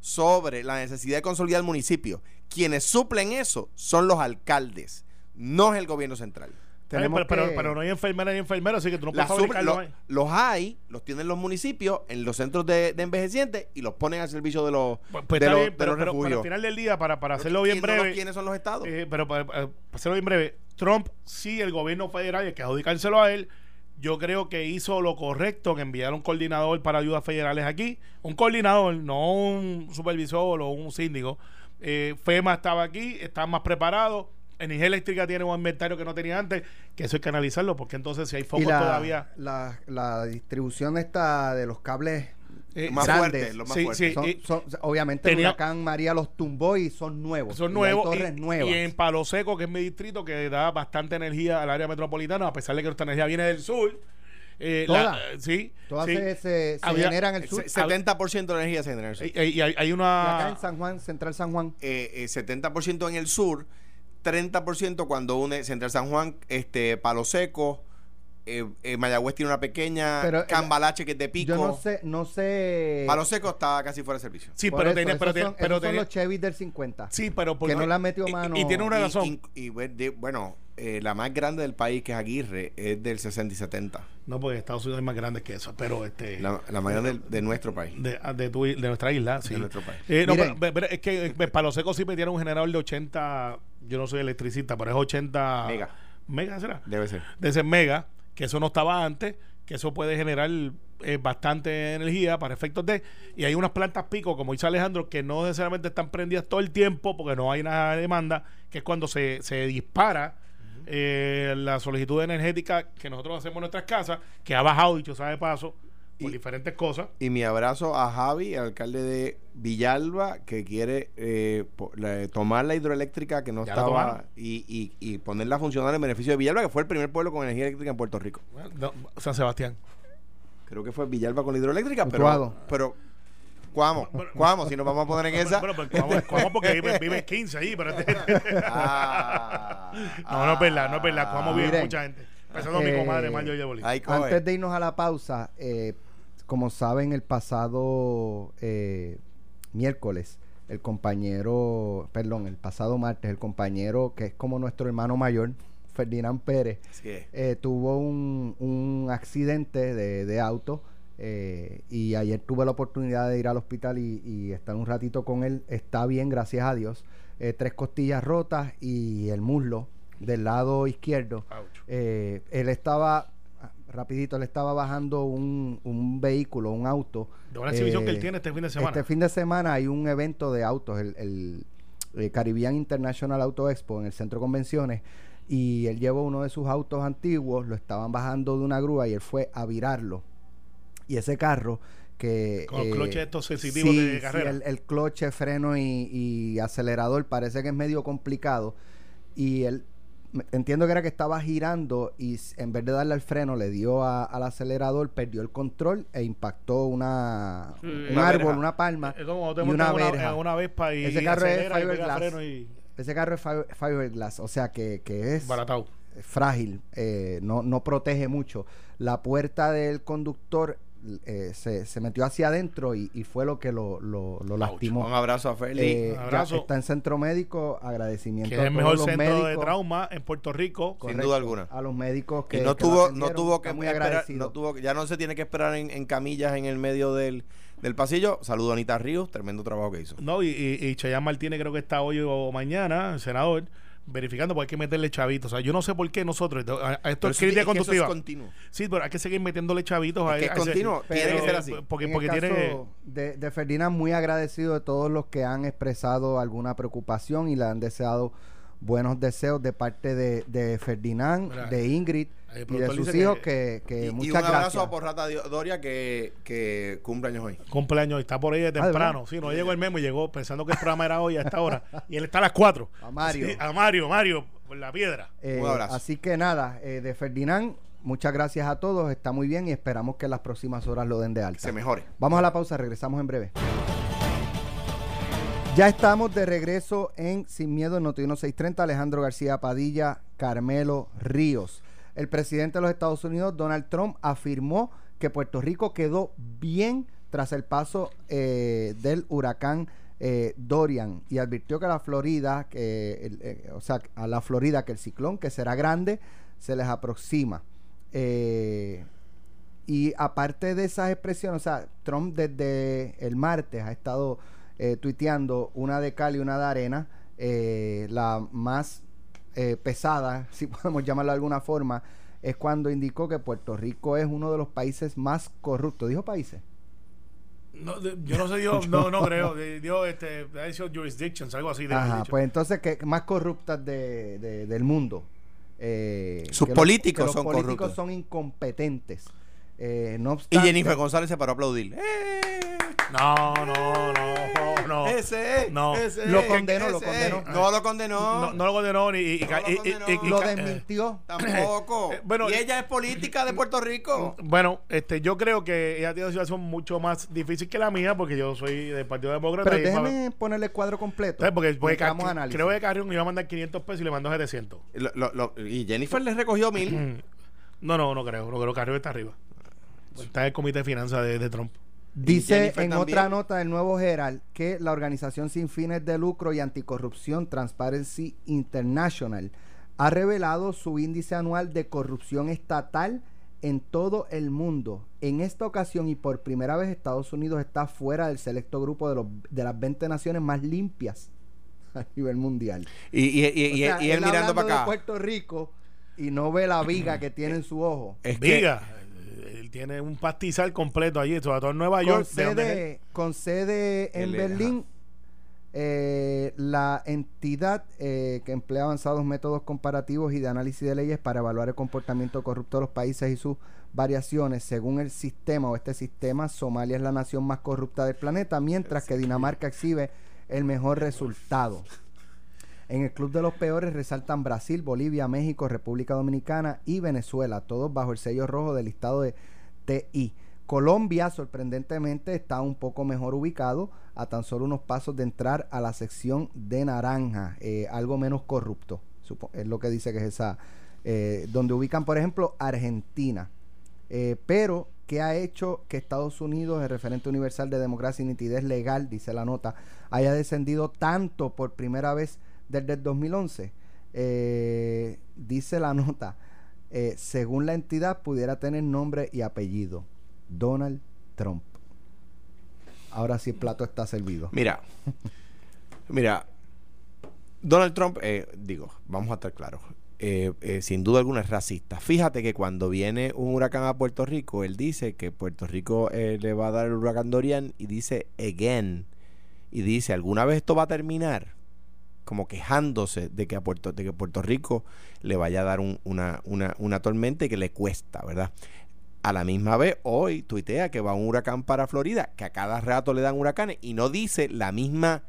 sobre la necesidad de consolidar el municipio. Quienes suplen eso son los alcaldes, no es el gobierno central. Tenemos pero, pero- que- pero no hay enfermeras ni enfermeros, así que tú no puedes lo- ahí. los hay, los tienen los municipios en los centros de, de envejecientes y los ponen al servicio de los, Pues, pues de los, bien, de pero, los pero- pero refugios. al final del día, para, para hacerlo bien ¿Quién no los- breve, ¿Quiénes son los estados? eh, pero para, para- para hacerlo bien breve, Trump, sí, el gobierno federal, y hay que adjudicárselo a él, yo creo que hizo lo correcto en enviar un coordinador para ayudas federales aquí, un coordinador, no un supervisor o un síndico. Eh, FEMA estaba aquí, está más preparado. Energía Eléctrica tiene un inventario que no tenía antes, que eso hay que analizarlo, porque entonces si hay Y focos la, todavía... la, la distribución esta de los cables eh, más grandes. fuerte, los más Sí, fuertes. sí. son, y- son- obviamente tenía- el huracán María los tumbó y son nuevos. Son Y nuevos. torres y, nuevas. y en Palo Seco, que es mi distrito, que da bastante energía al área metropolitana, a pesar de que nuestra energía viene del sur. eh, ¿Toda? la- eh, sí. Todas sí. se, se, se Había- generan en el sur. Se- 70% de energía se genera en el sur. Y, y hay, hay Y una. acá en San Juan, Central San Juan. eh, eh, 70% en el sur, 30% cuando une Central San Juan, este Palo Seco, eh, eh, Mayagüez tiene una pequeña, Pero, eh, Cambalache que es de pico. Yo no sé, no sé. Palo Seco está casi fuera de servicio. sí, Por pero eso, tenía. Pero, son, tenía- pero esos son tenía- los Chevy del 50. Sí, pero. por- que no le han metido y- mano. Y, tiene una razón. y- y, bueno, eh, la más grande del país, que es Aguirre, es del 60 y 70. No, porque Estados Unidos es más grande que eso. Pero este. La, la más grande de, nuestro país. de, de, tu- de nuestra isla, sí. De nuestro país. Eh, no, Miren. pero, pero es que Palo Seco sí tiene un generador de 80. Yo no soy electricista, pero es 80. Mega. ¿Mega será? Debe ser. de ese mega, que eso no estaba antes, que eso puede generar eh, bastante energía para efectos de... Y hay unas plantas pico, como dice Alejandro, que no necesariamente están prendidas todo el tiempo porque no hay nada de demanda, que es cuando se, se dispara eh, la solicitud energética que nosotros hacemos en nuestras casas, que ha bajado, dicho sea de paso, por Y- diferentes cosas. Y mi abrazo a Javi, alcalde de Villalba, que quiere eh, po- la- tomar la hidroeléctrica que no Ya estaba y, y, y ponerla a funcionar en beneficio de Villalba, que fue el primer pueblo con energía eléctrica en Puerto Rico. Bueno, no, San Sebastián. Creo que fue Villalba con la hidroeléctrica, pero, Utuado. pero Cuamo, Bueno, Cuamo, si nos vamos a poner en esa. Bueno, pero ¿cómo, cómo? porque vive, vive 15 ahí, pero... Ah, no, no es verdad, no es verdad. Cuamo vive Miren. mucha gente. Empezando mi Eh, comadre Mario coge. Antes de irnos a la pausa, eh, como saben, el pasado eh, miércoles el compañero, perdón, el pasado martes, el compañero que es como nuestro hermano mayor, Ferdinand Pérez, eh, tuvo un, un accidente de, de auto. eh, y ayer tuve la oportunidad de ir al hospital y, y estar un ratito con él. Está bien, gracias a Dios. Eh, tres costillas rotas y el muslo del lado izquierdo. Eh, él estaba, rapidito, él estaba bajando un, un vehículo, un auto. De una exhibición que él Eh, tiene este fin de semana. Este fin de semana hay un evento de autos, el, el, eh, Caribbean International Auto Expo en el centro de convenciones. Y él llevó uno de sus autos antiguos, lo estaban bajando de una grúa y él fue a virarlo. Y ese carro que... Con los eh, cloches estos sensitivos sí, de sí, carrera. el, el cloche, freno y, y acelerador parece que es medio complicado. Y él, entiendo que era que estaba girando y en vez de darle al freno le dio a- al acelerador, perdió el control e impactó una, Sí. un Una árbol, verja. una palma Es como te y una verja. una Vespa y Ese carro es fiberglass. y Ese carro es fi- fiberglass, o sea que, que es frágil, eh, no, no protege mucho. La puerta del conductor eh, se, se metió hacia adentro y, y fue lo que lo, lo, lo lastimó. Un abrazo a Feli. Eh, Un ya abrazo. está en centro médico, agradecimiento Que es a el todos mejor los centro de médicos. trauma en Puerto Rico. Sin duda alguna. A los médicos que y no que tuvo, no tuvo que muy esperar, agradecido. no tuvo, ya no se tiene que esperar en, en camillas en el medio del, del pasillo. Saludo a Anita Ríos, tremendo trabajo que hizo. No, y, y, y Chayán Martínez creo que está hoy o mañana, el senador, verificando porque hay que meterle chavitos. O sea, yo no sé por qué nosotros, a, a esto es crítica es que eso es conductiva. continuo. Sí, pero hay que seguir metiéndole chavitos a Es que es a ese- continuo, tiene que ser así. Porque, En el caso de, de Ferdinand, muy agradecido de todos los que han expresado alguna preocupación y le han deseado buenos deseos de parte de, de Ferdinand, Mira, de Ingrid y de sus hijos que- que, que Y, un abrazo gracias. a Porrata Doria que, que cumple años hoy. Cumpleaños, y está por ahí de Ah, ¿de temprano. sí, no llegó el memo y llegó pensando que el programa era hoy a esta hora. Y él está a las 4. A Mario. a Mario, Mario, por la piedra. Eh, Un abrazo. Así que nada, eh, de Ferdinand, muchas gracias a todos, está muy bien y esperamos que en las próximas horas lo den de Que alta. se mejore. Vamos a la pausa, regresamos en breve. Ya estamos de regreso en Sin Miedo en Notiuno 630. Alejandro García Padilla, Carmelo Ríos. El presidente de los Estados Unidos, Donald Trump, afirmó que Puerto Rico quedó bien tras el paso eh, del huracán eh, Dorian y advirtió que la Florida, que, el- eh, o sea, a la Florida que el ciclón, que será grande, se les aproxima. Eh, y aparte de esas expresiones, o sea, Trump desde el martes ha estado eh, tuiteando una de cal y una de arena, la más eh, pesada, si podemos llamarlo de alguna forma, es cuando indicó que Puerto Rico es uno de los países más corruptos. ¿Dijo países? No, de- yo no sé, Dios, no, no creo. Dios, este, ha dicho jurisdictions, algo así. de Ajá, pues entonces que más corruptas de, de- del mundo. Eh, Sus los- políticos que los son políticos corruptos. son incompetentes. Eh, no Y Jennifer González se paró a aplaudir. ¡Eh! No, no, no, no. Ese es, No. ese Lo condenó, lo condenó. No lo condenó. No, no lo condenó ni. Y, y- No lo y- condenó. y- y- lo eh, desmintió. Tampoco. Eh, bueno, y ella es política de Puerto Rico. Bueno, este, yo creo que ella tiene una situación mucho más difícil que la mía porque yo soy del Partido Demócrata. Pero y- déjeme ponerle el cuadro completo. ¿sabes? Porque, porque a creo que Carrión iba a mandar 500 pesos y le mandó 700. Lo- lo- lo- y Jennifer le recogió mil. Mm. No, no, no creo. No creo que Carrión está arriba. Está en el comité de finanzas de, de Trump. Dice en también. otra nota del Nuevo Herald que la organización sin fines de lucro y anticorrupción Transparency International ha revelado su índice anual de corrupción estatal en todo el mundo. En esta ocasión y por primera vez Estados Unidos está fuera del selecto grupo de, los, de las 20 naciones más limpias a nivel mundial. Y, y, y, O sea, y él mirando para de acá. Puerto Rico y no ve la viga que tiene en su ojo. Es que- eh, él tiene un pastizal completo allí, sobre todo en Nueva con York. de es sede, con sede en Berlín, eh, la entidad eh, que emplea avanzados métodos comparativos y de análisis de leyes para evaluar el comportamiento corrupto de los países y sus variaciones. Según el sistema o este sistema, Somalia es la nación más corrupta del planeta, mientras que Dinamarca exhibe el mejor resultado. En el club de los peores resaltan Brasil, Bolivia, México, República Dominicana y Venezuela, todos bajo el sello rojo del listado de TI. Colombia, sorprendentemente, está un poco mejor ubicado, a tan solo unos pasos de entrar a la sección de naranja, eh, algo menos corrupto, es lo que dice que es esa, eh, donde ubican, por ejemplo, Argentina. Eh, pero ¿qué ha hecho que Estados Unidos, el referente universal de democracia y nitidez legal, dice la nota, haya descendido tanto por primera vez desde el 2011? Eh, dice la nota, eh, según la entidad, pudiera tener nombre y apellido. Donald Trump. Ahora sí el plato está servido. Mira, mira, Donald Trump, eh, digo, vamos a estar claros, eh, eh, sin duda alguna es racista. Fíjate que cuando viene un huracán a Puerto Rico, él dice que Puerto Rico le va a dar el huracán Dorian y dice again. Y dice, ¿alguna vez esto va a terminar? Como quejándose de que a Puerto, de que Puerto Rico le vaya a dar una, una, una tormenta y que le cuesta, ¿verdad? A la misma vez, hoy tuitea que va un huracán para Florida, que a cada rato le dan huracanes y no dice la misma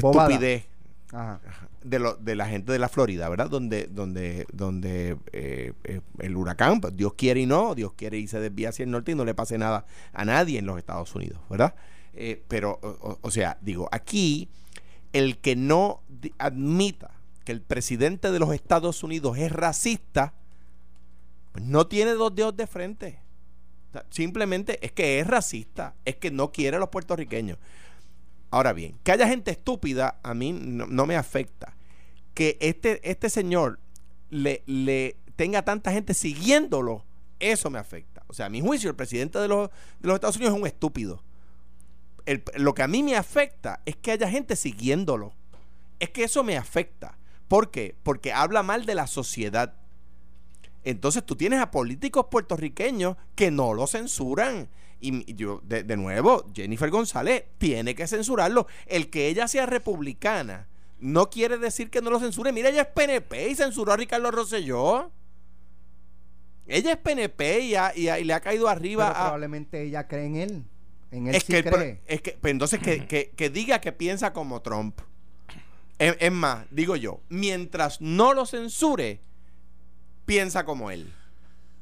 Bobada. estupidez Ajá. de, lo, de la gente de la Florida, ¿verdad? Donde, donde, donde eh, eh, el huracán, pues, Dios quiere y no, Dios quiere y se desvía hacia el norte y no le pase nada a nadie en los Estados Unidos, ¿verdad? Eh, pero, o, sea, digo, aquí el que no admita que el presidente de los Estados Unidos es racista, pues no tiene dos dedos de frente. Simplemente es que es racista, es que no quiere a los puertorriqueños. Ahora bien, que haya gente estúpida a mí no, no me afecta. Que este, este señor le, le tenga tanta gente siguiéndolo, eso me afecta. O sea, a mi juicio, el presidente de los, de los Estados Unidos es un estúpido. El- lo que a mí me afecta es que haya gente siguiéndolo. Es que eso me afecta. ¿Por qué? Porque habla mal de la sociedad. Entonces tú tienes a políticos puertorriqueños que no lo censuran. Y yo, de, de nuevo, Jennifer González tiene que censurarlo. El que ella sea republicana no quiere decir que no lo censure. Mira, ella es PNP y censuró a Ricardo Rosselló. Ella es PNP y, ha- y le ha caído arriba Pero a, probablemente ella cree en él. En él es sí que, el pro- cree. es que pues entonces que, que- que diga que piensa como Trump. Es, es más, digo yo, mientras no lo censure, piensa como él.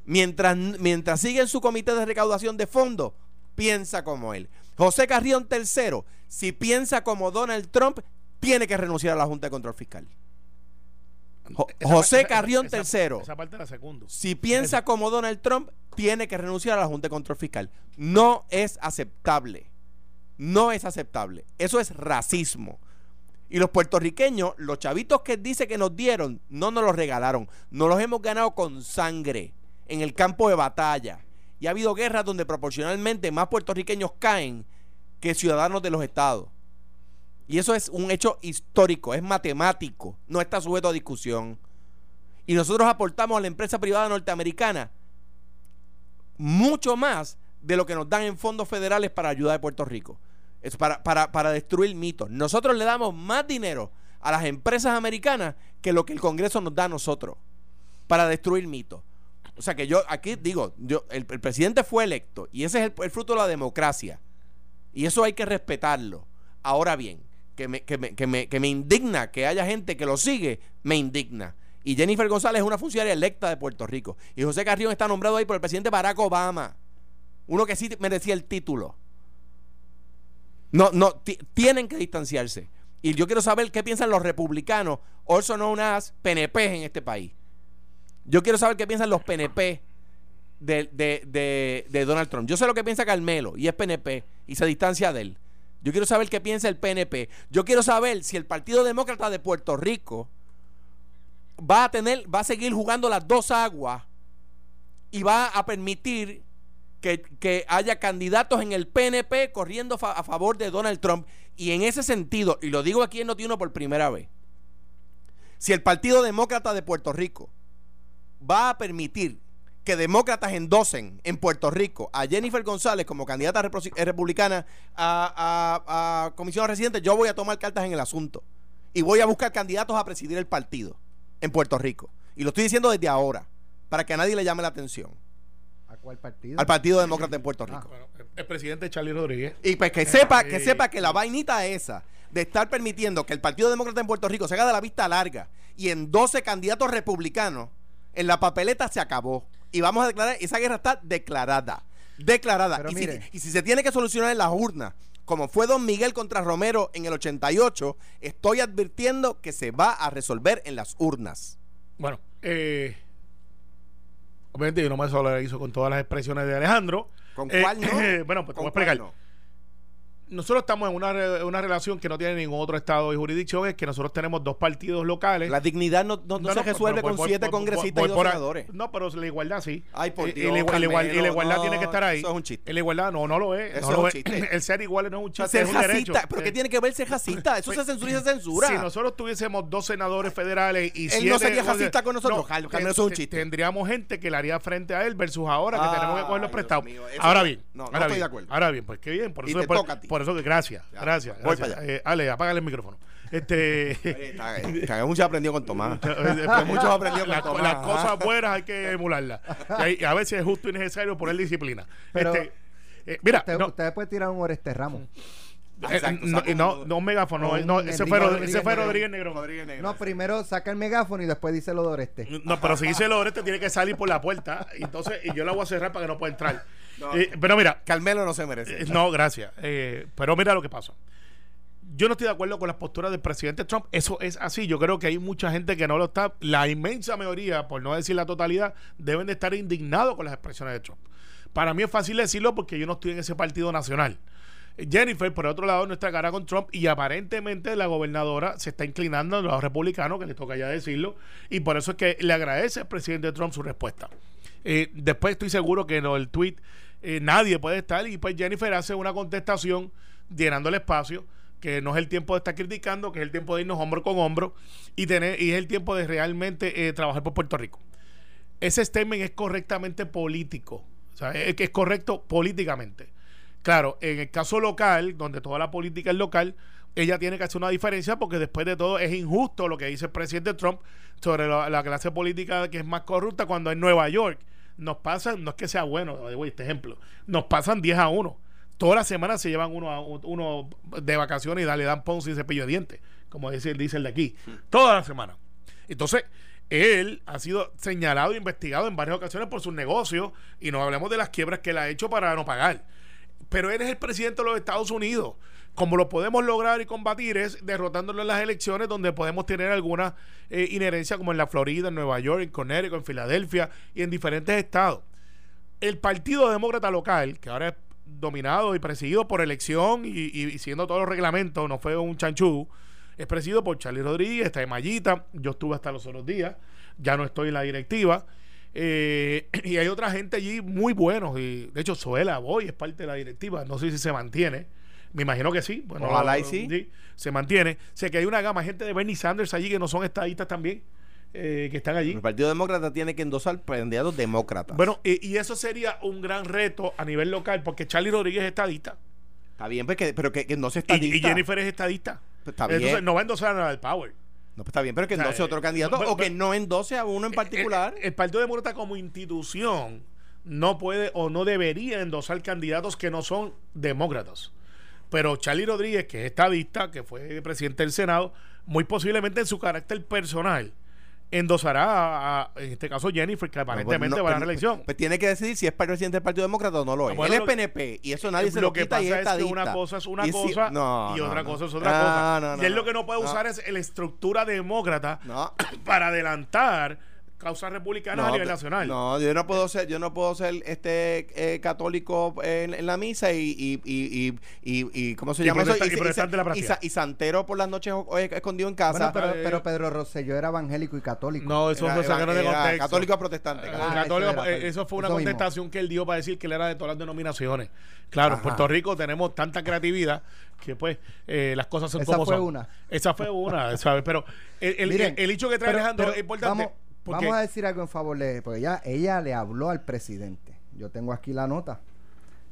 Mientras, mientras sigue en su comité de recaudación de fondos, piensa como él. José Carrión III, si piensa como Donald Trump, tiene que renunciar a la Junta de Control Fiscal. Jo- Esa José Carrión esa- III. Esa parte la segundo. Si piensa como Donald Trump, tiene que renunciar a la Junta de Control Fiscal. No es aceptable. No es aceptable. Eso es racismo. Y los puertorriqueños, los chavitos que dice que nos dieron, no nos los regalaron. Nos los hemos ganado con sangre en el campo de batalla. Y ha habido guerras donde proporcionalmente más puertorriqueños caen que ciudadanos de los estados. Y eso es un hecho histórico, es matemático, no está sujeto a discusión. Y nosotros aportamos a la empresa privada norteamericana mucho más de lo que nos dan en fondos federales para ayuda de Puerto Rico. Es para, para, para destruir mitos. Nosotros le damos más dinero a las empresas americanas que lo que el Congreso nos da a nosotros para destruir mitos. O sea que yo aquí digo, yo, el, el presidente fue electo y ese es el, el fruto de la democracia. Y eso hay que respetarlo. Ahora bien, que me, que, me, que, me, que me indigna que haya gente que lo sigue, me indigna. Y Jennifer González es una funcionaria electa de Puerto Rico. Y José Carrión está nombrado ahí por el presidente Barack Obama. Uno que sí merecía el título. No, no, ti- tienen que distanciarse. Y yo quiero saber qué piensan los republicanos, also known as PNP en este país. Yo quiero saber qué piensan los PNP de, de, de, de Donald Trump. Yo sé lo que piensa Carmelo y es PNP y se distancia de él. Yo quiero saber qué piensa el PNP. Yo quiero saber si el Partido Demócrata de Puerto Rico va a tener, va a seguir jugando las dos aguas y va a permitir que, que haya candidatos en el PNP corriendo a favor de Donald Trump. Y en ese sentido, y lo digo aquí en Notiuno por primera vez, si el Partido Demócrata de Puerto Rico va a permitir que demócratas endosen en Puerto Rico a Jennifer González como candidata eh, republicana a, a, a comisión residente, yo voy a tomar cartas en el asunto y voy a buscar candidatos a presidir el partido en Puerto Rico. Y lo estoy diciendo desde ahora, para que a nadie le llame la atención. ¿A cuál partido? Al Partido Demócrata en Puerto Rico. Bueno, el- el presidente Charlie Rodríguez. Y pues que sepa, que sepa que la vainita esa de estar permitiendo que el Partido Demócrata en Puerto Rico se haga de la vista larga y en 12 candidatos republicanos, en la papeleta se acabó. Y vamos a declarar, esa guerra está declarada. Declarada. Si, y si se tiene que solucionar en las urnas, como fue Don Miguel contra Romero en el 88, estoy advirtiendo que se va a resolver en las urnas. Bueno, eh, Obviamente yo no me solidarizo con todas las expresiones de Alejandro. ¿Con Eh, cuál no? bueno, pues te voy a ¿Con cuál explicar. no? Nosotros estamos en una, re- una relación que no tiene ningún otro estado y jurisdicción, es que nosotros tenemos dos partidos locales. La dignidad no, no- no se pero- resuelve con siete congresistas y dos senadores. No, pero la igualdad sí. Ay, por Dios, y, la, igual- y la la igualdad no, tiene que estar ahí. eso es un chiste. La igualdad no, no lo es. Eso no es un es. chiste. El ser igual no es un chiste, Ser es un derecho. ¿Pero qué Eh, tiene que ver ser racista? Eso se censura y se censura. Si nosotros tuviésemos dos senadores federales y Él siete... no sería racista con nosotros, Carlos, Carmelo, eso es un chiste. Tendríamos gente que le haría frente a él versus ahora que tenemos que coger los prestados. Ahora no- bien. no, no ahora estoy bien, de acuerdo. Ahora bien, pues qué bien. Por eso, por, eso que gracias. Ya, gracias. voy gracias. para allá. Eh, Ale, apágale el micrófono. Este... Mucho aprendido con Tomás. Muchos Muchos aprendidos con las, Tomás. las cosas buenas hay que emularlas. Y hay- a veces es justo y necesario poner disciplina. Pero- Este, eh, mira, Usted, no, usted puede tirar un Oreste Ramos. Ah, eh, exacto, no, no, no un megáfono, no, ese fue, Rod- Rodríguez ese fue Negrón. Rodríguez Negrón. Rodríguez Negro. No, primero saca el megáfono y después dice lo de Oreste. No, pero si dice el Oreste tiene que salir por la puerta. Entonces, y yo la voy a cerrar para que no pueda entrar. No. Eh, pero mira, Carmelo no se merece. eh, no, gracias. Eh, pero mira lo que pasa. Yo no estoy de acuerdo con las posturas del presidente Trump. Eso es así. Yo creo que hay mucha gente que no lo está. La inmensa mayoría, por no decir la totalidad, deben de estar indignados con las expresiones de Trump. Para mí es fácil decirlo porque yo no estoy en ese partido nacional. Jennifer, por otro lado, no está cara con Trump y aparentemente la gobernadora se está inclinando a los republicanos, que le toca ya decirlo, y por eso es que le agradece al presidente Trump su respuesta. Eh, después estoy seguro que en el tweet eh, nadie puede estar y pues Jennifer hace una contestación llenando el espacio que no es el tiempo de estar criticando, que es el tiempo de irnos hombro con hombro y tener y es el tiempo de realmente eh, trabajar por Puerto Rico. Ese statement es correctamente político, o sea, es es correcto políticamente. Claro, en el caso local, donde toda la política es local, ella tiene que hacer una diferencia porque después de todo es injusto lo que dice el presidente Trump sobre la, la clase política que es más corrupta cuando en Nueva York nos pasan, no es que sea bueno, este ejemplo, nos pasan 10 a 1. Todas las semanas se llevan uno, a, uno de vacaciones y le dan ponce y cepillo de dientes, como dice, dice el de aquí. Todas las semanas. Entonces, él ha sido señalado e investigado en varias ocasiones por sus negocios y no hablemos de las quiebras que él ha hecho para no pagar. Pero él es el presidente de los Estados Unidos. Como lo podemos lograr y combatir es derrotándolo en las elecciones donde podemos tener alguna eh, inherencia como en la Florida, en Nueva York, en Connecticut, en Filadelfia y en diferentes estados. El Partido Demócrata local, que ahora es dominado y presidido por elección y, y, siendo todos los reglamentos, no fue un chanchú, es presidido por Charlie Rodríguez, está de Mallita, yo estuve hasta los otros días, ya no estoy en la directiva. Eh, y hay otra gente allí muy buenos. Y, de hecho, Zoela Boy es parte de la directiva. No sé si se mantiene. Me imagino que sí. Bueno, Ojalá y sí. Se mantiene. Sé que hay una gama de gente de Bernie Sanders allí que no son estadistas también, eh, que están allí. El Partido Demócrata tiene que endosar candidatos demócratas. Bueno, y, y eso sería un gran reto a nivel local, porque Charlie Rodríguez es estadista. Está bien, pues pero que, que no se Y, estadista. y Jennifer es estadista. Pues está Entonces bien. no va a endosar al Power. No, pues está bien, pero que O sea, endose otro eh, candidato pero- o que no endose a uno en particular. El, el Partido Demócrata como institución no puede o no debería endosar candidatos que no son demócratas. Pero Charlie Rodríguez, que es estadista, que fue presidente del Senado, muy posiblemente en su carácter personal, endosará a, a- en este caso Jennifer, que No, pues, aparentemente no, va a la pues, reelección. Pues tiene que decidir si es presidente del Partido Demócrata o no lo es. bueno, Él es PNP y eso nadie se lo lo que quita y pasa es que una cosa es una Y si- cosa no, y no, otra no. cosa es otra cosa. no, no, y él no. lo que no puede No. usar es la estructura demócrata No. para adelantar causas republicanas a nivel nacional. No, yo no puedo ser, yo no puedo ser este eh, católico en, en la misa y, y, y, y, y, y- ¿cómo se Y llama eso? y se- protestante en la y, práctica. sa- y santero por las noches eh, escondido en casa. Bueno, pero, eh, pero Pedro Rosselló era evangélico y católico. No, eso Era- de era- era contexto. católico a protestante. Ah, católico, eso era, eh, eso fue una eso mismo. contestación que él dio para decir que él era de todas las denominaciones. Claro, en. Puerto Rico tenemos tanta creatividad que pues eh, las cosas son Esa como fue son. una. Esa fue una, ¿sabes? Pero el, el, Miren, el- el hecho que trae pero- Alejandro pero es importante. Vamos, porque vamos a decir algo en favor de porque ella, ella le habló al presidente. Yo tengo aquí la nota.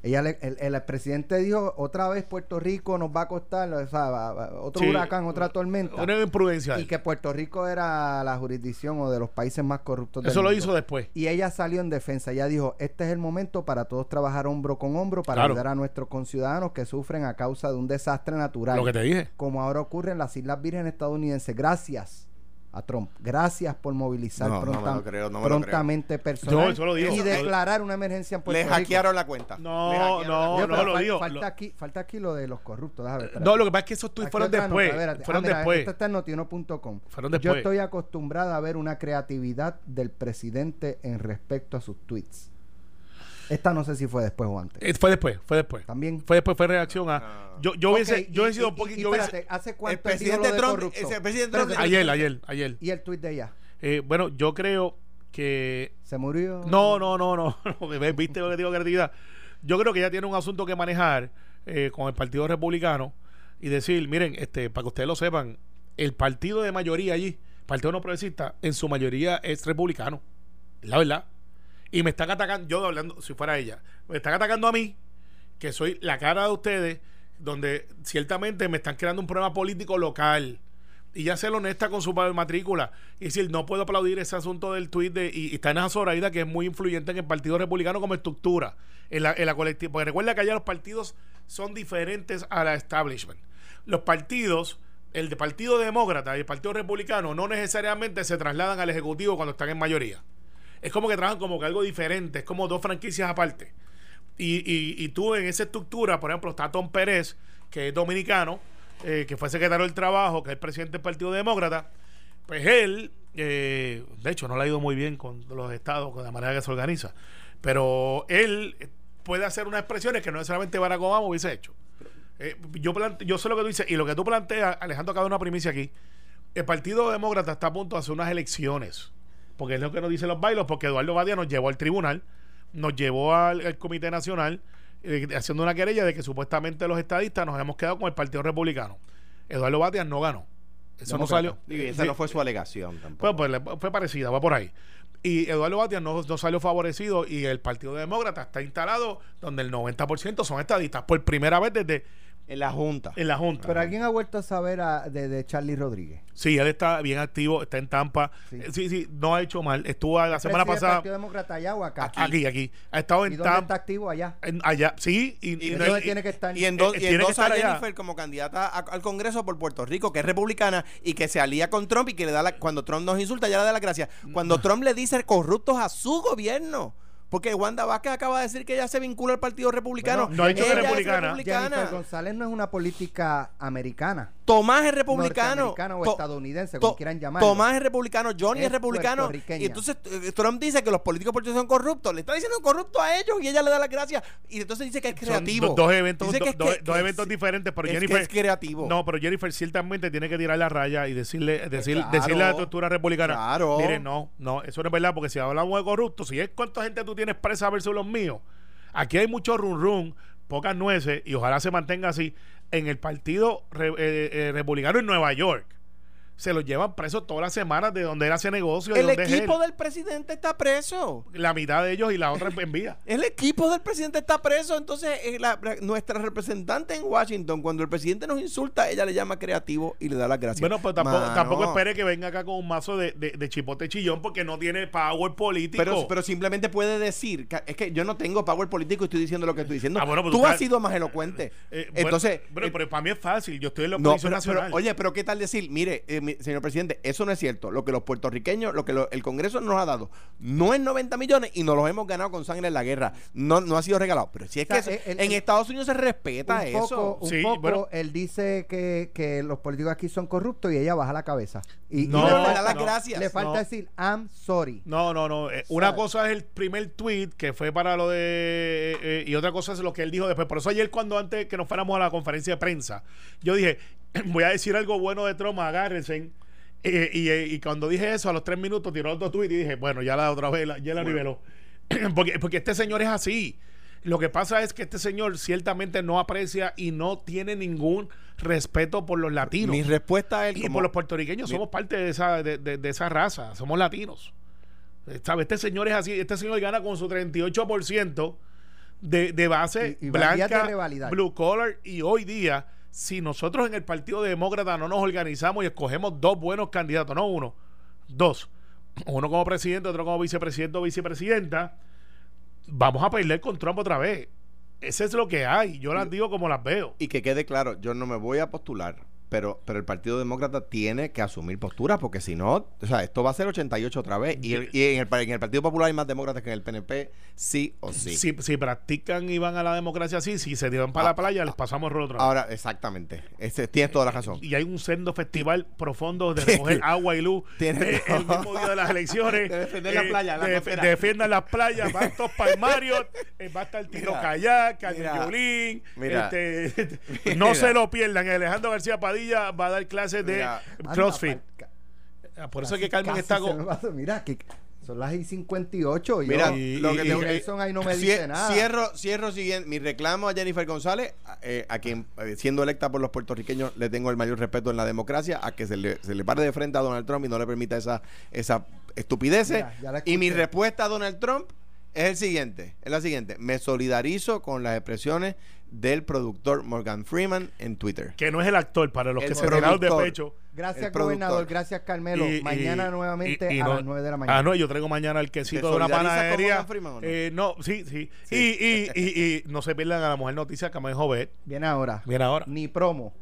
Ella le- el, el presidente dijo otra vez Puerto Rico nos va a costar o sea, va- va- otro Sí, huracán, otra tormenta. una imprudencia. Y que Puerto Rico era la jurisdicción o de los países más corruptos del Eso lo hizo después. Y ella salió en defensa. Ella dijo, este es el momento para todos trabajar hombro con hombro para Claro. ayudar a nuestros conciudadanos que sufren a causa de un desastre natural. Lo que te dije. Como ahora ocurre en las Islas Vírgenes estadounidenses. Gracias a Trump. Gracias por movilizar No, no me pronta- lo creo, no me lo prontamente Yo personal digo. y declarar una emergencia en Puerto Le Rico. hackearon la cuenta. No, no, Yo, no, lo fal- digo, Falta, lo- aquí, falta aquí lo de los corruptos. Déjame ver. No, lo que pasa es que esos tweets fueron nota, después. espérate. fueron Ah, mira, después. Esta está en notiuno.com. Fueron Yo después. estoy acostumbrada a ver una creatividad del presidente en respecto a sus tweets. Esta no sé si fue después o antes. Eh, fue después, fue después. También. Fue después, fue reacción a. Yo, yo hubiese, yo hubiese sido un poquito. ¿hace El cuánto dijo presidente de Trump, presidente Trump- ayer, ayer, ayer. Y el tweet de ella. Eh, bueno, yo creo que ¿Se murió? No, no, no, no. ¿Viste lo que digo, creatividad? Yo creo que ella tiene un asunto que manejar eh, con el Partido Republicano y decir, miren, este, para que ustedes lo sepan, el partido de mayoría allí, Partido No Progresista, en su mayoría es republicano. La verdad. Y me están atacando, yo hablando, si fuera ella, me están atacando a mí, que soy la cara de ustedes, donde ciertamente me están creando un problema político local. Y ya ser honesta con su matrícula. Y decir, no puedo aplaudir ese asunto del tuit de. Y, está en esa Zoraida, que es muy influyente en el Partido Republicano como estructura. En la, en la colectiva. Porque recuerda que allá los partidos son diferentes a la establishment. Los partidos, el de Partido Demócrata y el Partido Republicano, no necesariamente se trasladan al Ejecutivo cuando están en mayoría. Es como que trabajan como que algo diferente. Es como dos franquicias aparte. Y, y, y tú en esa estructura, por ejemplo, está Tom Pérez, que es dominicano, eh, que fue secretario del Trabajo, que es el presidente del Partido Demócrata. Pues él, eh, de hecho, no le ha ido muy bien con los estados, con la manera que se organiza. Pero él puede hacer unas expresiones que no necesariamente Barack Obama hubiese hecho. Eh, yo, plante- yo sé lo que tú dices, y lo que tú planteas, Alejandro, acaba de una primicia aquí. El Partido Demócrata está a punto de hacer unas elecciones. Porque es lo que nos dicen los bailos, porque Eduardo Badia nos llevó al tribunal, nos llevó al, al Comité Nacional, eh, haciendo una querella de que supuestamente los estadistas nos hemos quedado con el Partido Republicano. Eduardo Batia no ganó. Eso no salió. Digo, y esa Sí. no fue su alegación tampoco. Pues, pues, fue parecida, va por ahí. Y Eduardo Batia no, no salió favorecido y el Partido Demócrata está instalado donde el 90% son estadistas por primera vez desde en la Junta. en la Junta. Pero alguien ha vuelto a saber a- de, de Charlie Rodríguez. Sí, él está bien activo, está en Tampa. Sí. Eh, Sí, sí, no ha hecho mal. Estuvo la semana ¿Preside el pasada Partido Demócrata allá o acá? aquí, aquí. Ha estado ¿Y en dónde está Tampa. activo allá? en- allá, sí. Y, y- ¿Y y- tiene que estar? Y en dos, Eh, en que dos estar a allá. Jennifer como candidata a- al Congreso por Puerto Rico, que es republicana y que se alía con Trump y que le da la, cuando Trump nos insulta, ya le da las gracias. Cuando Trump le dice corruptos a su gobierno. Porque Wanda Vázquez acaba de decir que ella se vincula al Partido Republicano. Bueno, no ha dicho que es republicana. Jennifer González no es una política americana. Tomás es republicano. O estadounidense, como quieran llamarlo. Tomás es republicano, Johnny es, Es republicano. Y entonces eh, Trump dice que los políticos puertorriqueños son corruptos. Le está diciendo corrupto a ellos y ella le da las gracias. Y entonces dice que es son creativo. do- dos eventos, Dice do- que es dos, que- dos que eventos es- diferentes, pero es que Jennifer es creativo. No, pero Jennifer ciertamente tiene que tirar la raya y decirle, decir, Pues claro. decirle a la estructura republicana. Claro. Mire, no, no, eso no es verdad, porque si hablamos de corruptos, si es cuánta gente tú tienes presa versus los míos, aquí hay mucho run run, pocas nueces, y ojalá se mantenga así. En el partido re- eh, eh, republicano en Nueva York, se los llevan presos todas las semanas de donde él hace negocio. de El donde equipo del presidente está preso. La mitad de ellos y la otra en vía. El equipo del presidente está preso. Entonces, eh, la- la- nuestra representante en Washington, cuando el presidente nos insulta, ella le llama creativo y le da las gracias. Bueno, pues tampoco, Mano. tampoco espere que venga acá con un mazo de, de, de chipote chillón porque no tiene power político. Pero, pero simplemente puede decir, que- es que yo no tengo power político y estoy diciendo lo que estoy diciendo. Ah, bueno, pues tú has sido más elocuente. Eh, Entonces, bueno, eh, pero para mí es fácil. Yo estoy en la oposición pero, pero, nacional. oye, pero ¿qué tal decir? Mire, eh, mi- señor presidente, eso no es cierto. Lo que los puertorriqueños, lo que lo- el Congreso nos ha dado, no es 90 millones y nos los hemos ganado con sangre en la guerra. No, no ha sido regalado. Pero si es O sea, que eso- el- en Estados Unidos se respeta un eso. poco, un Sí, poco bueno. él dice que, que los políticos aquí son corruptos y ella baja la cabeza. Y, No, le le falta, da las no, gracias. le falta no. decir, I'm sorry. No, no, no. Eh, una cosa es el primer tweet que fue para lo de. eh, eh, y otra cosa es lo que él dijo después. Por eso ayer, cuando antes que nos fuéramos a la conferencia de prensa, yo dije: Voy a decir algo bueno de Trump, agárrense. Eh, y, eh, y cuando dije eso, a los tres minutos tiró otro tweet y dije: Bueno, ya la otra vez, la- ya la niveló. porque, porque este señor es así. Lo que pasa es que este señor ciertamente no aprecia y no tiene ningún respeto por los latinos. Mi respuesta a él Y como- por los puertorriqueños Mi- somos parte de esa, de, de- de esa raza, somos latinos. Eh, ¿Sabe? Este señor es así, este señor gana con su 38% de, de base Y- y blanca, blue collar, y hoy día, si nosotros en el Partido Demócrata no nos organizamos y escogemos dos buenos candidatos, no uno, dos, uno como presidente, otro como vicepresidente o vicepresidenta, vamos a perder con Trump otra vez. Ese es lo que hay, yo las digo como las veo. Y que quede claro, yo no me voy a postular pero, pero el Partido Demócrata tiene que asumir postura porque si no, o sea, esto va a ser 88 otra vez. Y, el- y en, el, en el Partido Popular hay más demócratas que en el PNP, sí o sí. Si, si practican y van a la democracia así, si se tiran para Ah, la playa, les pasamos el otra vez. Ahora, exactamente. Ese, tienes toda la razón. Y hay un sendo festival profundo de recoger agua y luz eh, el mismo día de las elecciones. De defender la playa, la de- defiendan las playas, van todos Marriott, eh, va a estar el tiro kayak, el violín. mira, este, mira. no se lo pierdan. Alejandro García Padilla va a dar clases de Mira. CrossFit. Anda, Ah, Por eso es casi- que Carmen está con. Mira, que son las y 58. y Mira, yo- y- lo que y- tengo y- que- Nelson ahí no me dice nada. Cierro, cierro siguiente. Mi reclamo a Jennifer González, eh, a quien eh, siendo electa por los puertorriqueños le tengo el mayor respeto en la democracia, a que se le, se le pare de frente a Donald Trump y no le permita esa, esa estupideces. Mira, y mi respuesta a Donald Trump es el siguiente, es la siguiente. Me solidarizo con las expresiones del productor Morgan Freeman en Twitter. Que no es el actor, para los El que se tiraron de pecho. Gracias, gobernador. Gracias, Carmelo. Y- y- mañana nuevamente y- y a no- las 9 de la mañana. Ah, no, yo traigo mañana el quesito ¿Te de una panadería. Morgan Freeman o no? Eh, no, sí, sí. Sí. Y, y, y, y no se pierdan a la mujer noticia que me Jovet. Viene ahora. Viene ahora. Ni promo.